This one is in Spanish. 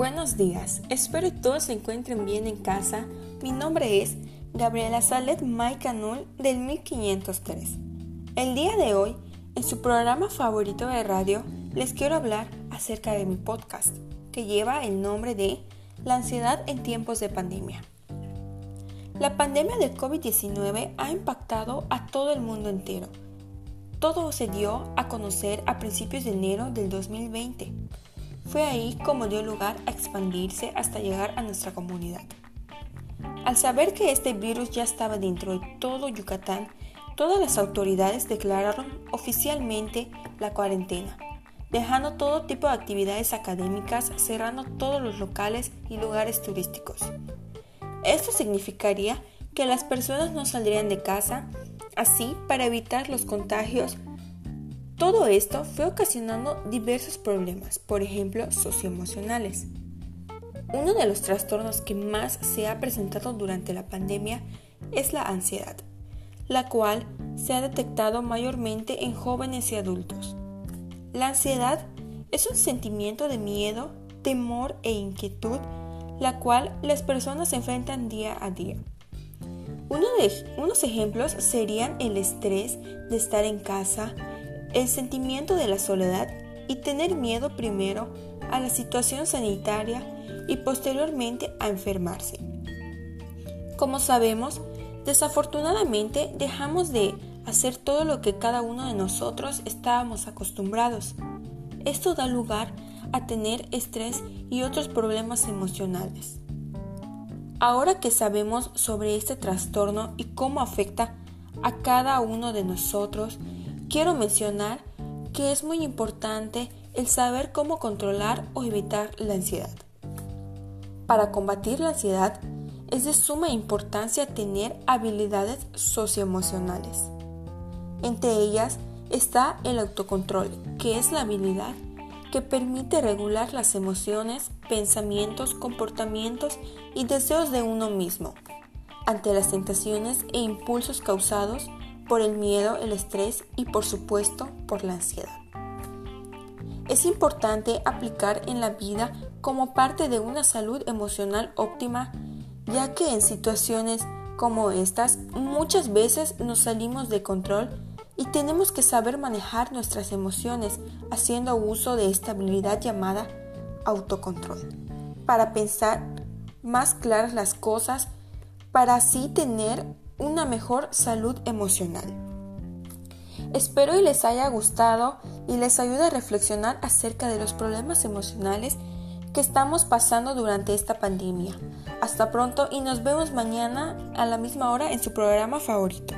Buenos días, espero que todos se encuentren bien en casa. Mi nombre es Gabriela Salet Maicanul del 1503. El día de hoy, en su programa favorito de radio, les quiero hablar acerca de mi podcast, que lleva el nombre de La ansiedad en tiempos de pandemia. La pandemia del COVID-19 ha impactado a todo el mundo entero. Todo se dio a conocer a principios de enero del 2020 fue ahí como dio lugar a expandirse hasta llegar a nuestra comunidad. Al saber que este virus ya estaba dentro de todo Yucatán, todas las autoridades declararon oficialmente la cuarentena, dejando todo tipo de actividades académicas, cerrando todos los locales y lugares turísticos. Esto significaría que las personas no saldrían de casa, así para evitar los contagios todo esto fue ocasionando diversos problemas, por ejemplo, socioemocionales. Uno de los trastornos que más se ha presentado durante la pandemia es la ansiedad, la cual se ha detectado mayormente en jóvenes y adultos. La ansiedad es un sentimiento de miedo, temor e inquietud, la cual las personas enfrentan día a día. Uno de, unos ejemplos serían el estrés de estar en casa, el sentimiento de la soledad y tener miedo primero a la situación sanitaria y posteriormente a enfermarse. Como sabemos, desafortunadamente dejamos de hacer todo lo que cada uno de nosotros estábamos acostumbrados. Esto da lugar a tener estrés y otros problemas emocionales. Ahora que sabemos sobre este trastorno y cómo afecta a cada uno de nosotros, quiero mencionar que es muy importante el saber cómo controlar o evitar la ansiedad. Para combatir la ansiedad es de suma importancia tener habilidades socioemocionales. Entre ellas está el autocontrol, que es la habilidad que permite regular las emociones, pensamientos, comportamientos y deseos de uno mismo ante las tentaciones e impulsos causados por el miedo, el estrés y por supuesto por la ansiedad. Es importante aplicar en la vida como parte de una salud emocional óptima, ya que en situaciones como estas muchas veces nos salimos de control y tenemos que saber manejar nuestras emociones haciendo uso de esta habilidad llamada autocontrol, para pensar más claras las cosas, para así tener una mejor salud emocional. Espero y les haya gustado y les ayude a reflexionar acerca de los problemas emocionales que estamos pasando durante esta pandemia. Hasta pronto y nos vemos mañana a la misma hora en su programa favorito.